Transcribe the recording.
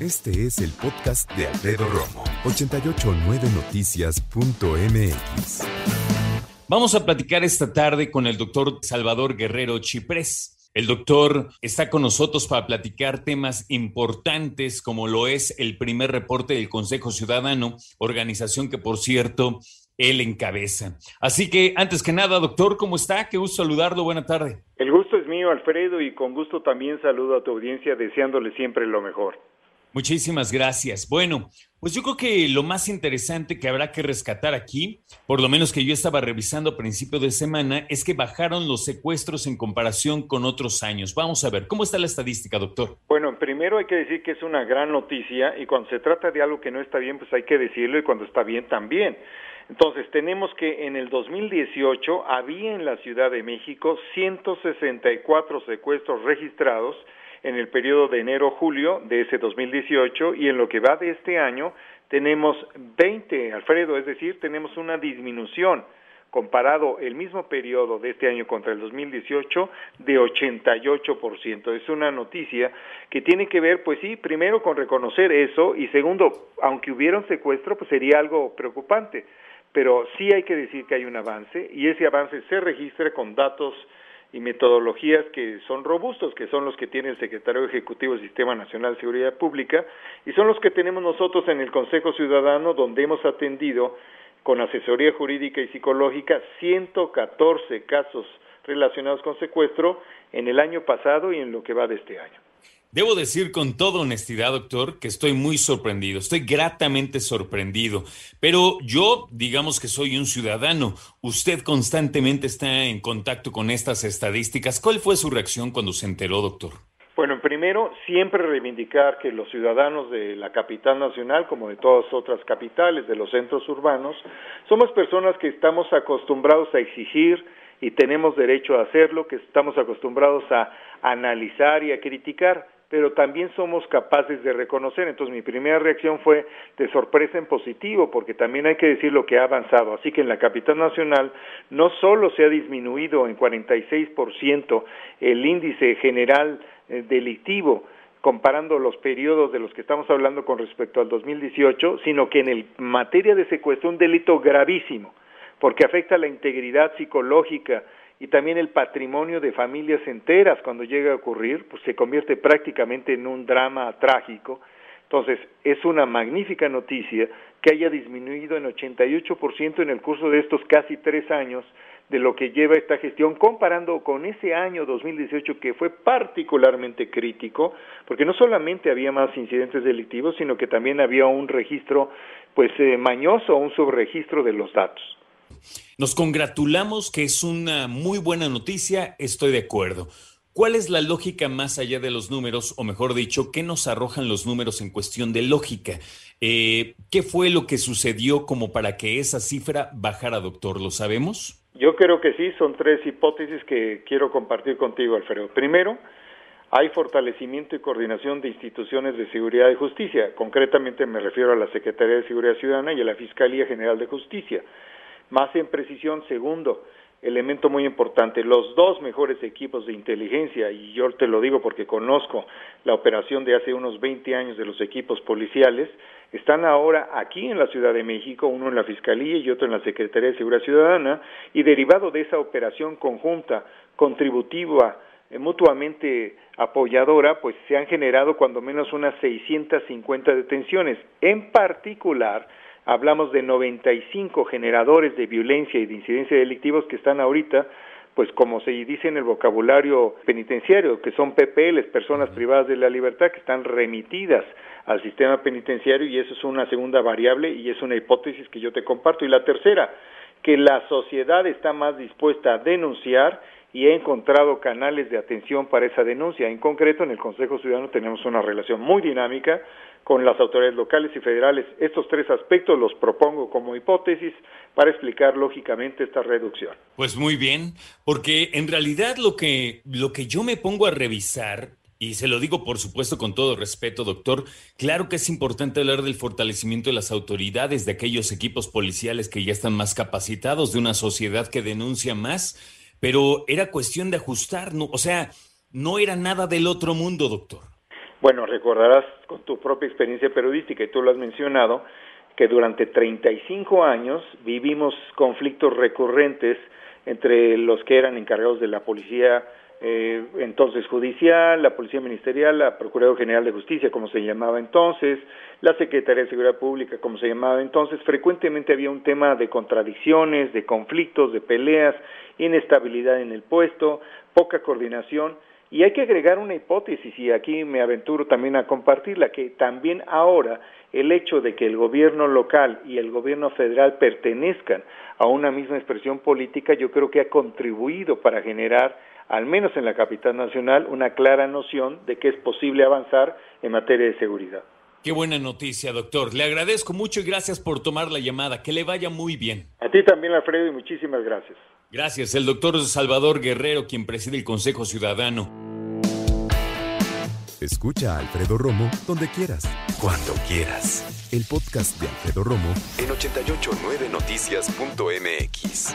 Este es el podcast de Alfredo Romo, 889noticias.mx. Vamos a platicar esta tarde con el doctor Salvador Guerrero Chiprés. El doctor está con nosotros para platicar temas importantes como lo es el primer reporte del Consejo Ciudadano, organización que por cierto él encabeza. Así que antes que nada, doctor, ¿cómo está? Qué gusto saludarlo. Buena tarde. El gusto es mío, Alfredo, y con gusto también saludo a tu audiencia deseándole siempre lo mejor. Muchísimas gracias. Bueno, pues yo creo que lo más interesante que habrá que rescatar aquí, por lo menos que yo estaba revisando a principio de semana, es que bajaron los secuestros en comparación con otros años. Vamos a ver, ¿cómo está la estadística, doctor? Bueno, primero hay que decir que es una gran noticia y cuando se trata de algo que no está bien, pues hay que decirlo y cuando está bien también. Entonces, tenemos que en el 2018 había en la Ciudad de México 164 secuestros registrados, en el periodo de enero-julio de ese 2018 y en lo que va de este año tenemos 20, Alfredo, es decir, tenemos una disminución comparado el mismo periodo de este año contra el 2018 de 88%. Es una noticia que tiene que ver, pues sí, primero con reconocer eso y segundo, aunque hubiera un secuestro, pues sería algo preocupante. Pero sí hay que decir que hay un avance y ese avance se registra con datos y metodologías que son robustos, que son los que tiene el secretario ejecutivo del Sistema Nacional de Seguridad Pública y son los que tenemos nosotros en el Consejo Ciudadano, donde hemos atendido con asesoría jurídica y psicológica 114 casos relacionados con secuestro en el año pasado y en lo que va de este año. Debo decir con toda honestidad, doctor, que estoy muy sorprendido, estoy gratamente sorprendido, pero yo digamos que soy un ciudadano, usted constantemente está en contacto con estas estadísticas. ¿Cuál fue su reacción cuando se enteró, doctor? Bueno, primero, siempre reivindicar que los ciudadanos de la capital nacional, como de todas otras capitales, de los centros urbanos, somos personas que estamos acostumbrados a exigir y tenemos derecho a hacerlo, que estamos acostumbrados a analizar y a criticar pero también somos capaces de reconocer. Entonces mi primera reacción fue de sorpresa en positivo, porque también hay que decir lo que ha avanzado. Así que en la capital nacional no solo se ha disminuido en 46% el índice general eh, delictivo, comparando los periodos de los que estamos hablando con respecto al 2018, sino que en el materia de secuestro un delito gravísimo, porque afecta la integridad psicológica, y también el patrimonio de familias enteras cuando llega a ocurrir, pues se convierte prácticamente en un drama trágico. Entonces, es una magnífica noticia que haya disminuido en 88% en el curso de estos casi tres años de lo que lleva esta gestión, comparando con ese año 2018 que fue particularmente crítico, porque no solamente había más incidentes delictivos, sino que también había un registro, pues, eh, mañoso, un subregistro de los datos. Nos congratulamos que es una muy buena noticia, estoy de acuerdo. ¿Cuál es la lógica más allá de los números, o mejor dicho, qué nos arrojan los números en cuestión de lógica? Eh, ¿Qué fue lo que sucedió como para que esa cifra bajara, doctor? ¿Lo sabemos? Yo creo que sí, son tres hipótesis que quiero compartir contigo, Alfredo. Primero, hay fortalecimiento y coordinación de instituciones de seguridad y justicia. Concretamente me refiero a la Secretaría de Seguridad Ciudadana y a la Fiscalía General de Justicia. Más en precisión, segundo, elemento muy importante, los dos mejores equipos de inteligencia, y yo te lo digo porque conozco la operación de hace unos 20 años de los equipos policiales, están ahora aquí en la Ciudad de México, uno en la Fiscalía y otro en la Secretaría de Seguridad Ciudadana, y derivado de esa operación conjunta, contributiva, mutuamente apoyadora, pues se han generado cuando menos unas 650 detenciones. En particular, hablamos de 95 generadores de violencia y de incidencia delictivos que están ahorita pues como se dice en el vocabulario penitenciario, que son PPLs, personas privadas de la libertad, que están remitidas al sistema penitenciario y eso es una segunda variable y es una hipótesis que yo te comparto. Y la tercera, que la sociedad está más dispuesta a denunciar y ha encontrado canales de atención para esa denuncia. En concreto, en el Consejo Ciudadano tenemos una relación muy dinámica con las autoridades locales y federales. Estos tres aspectos los propongo como hipótesis para explicar lógicamente esta reducción. Pues muy bien, porque en realidad lo que, lo que yo me pongo a revisar y se lo digo, por supuesto, con todo respeto, doctor. Claro que es importante hablar del fortalecimiento de las autoridades, de aquellos equipos policiales que ya están más capacitados, de una sociedad que denuncia más, pero era cuestión de ajustar, ¿no? o sea, no era nada del otro mundo, doctor. Bueno, recordarás con tu propia experiencia periodística, y tú lo has mencionado, que durante 35 años vivimos conflictos recurrentes entre los que eran encargados de la policía eh, entonces judicial, la Policía Ministerial, la Procuraduría General de Justicia, como se llamaba entonces, la Secretaría de Seguridad Pública, como se llamaba entonces, frecuentemente había un tema de contradicciones, de conflictos, de peleas, inestabilidad en el puesto, poca coordinación, y hay que agregar una hipótesis, y aquí me aventuro también a compartirla, que también ahora el hecho de que el gobierno local y el gobierno federal pertenezcan a una misma expresión política, yo creo que ha contribuido para generar al menos en la capital nacional, una clara noción de que es posible avanzar en materia de seguridad. Qué buena noticia, doctor. Le agradezco mucho y gracias por tomar la llamada. Que le vaya muy bien. A ti también, Alfredo, y muchísimas gracias. Gracias. El doctor Salvador Guerrero, quien preside el Consejo Ciudadano. Escucha a Alfredo Romo donde quieras. Cuando quieras. El podcast de Alfredo Romo en 889noticias.mx.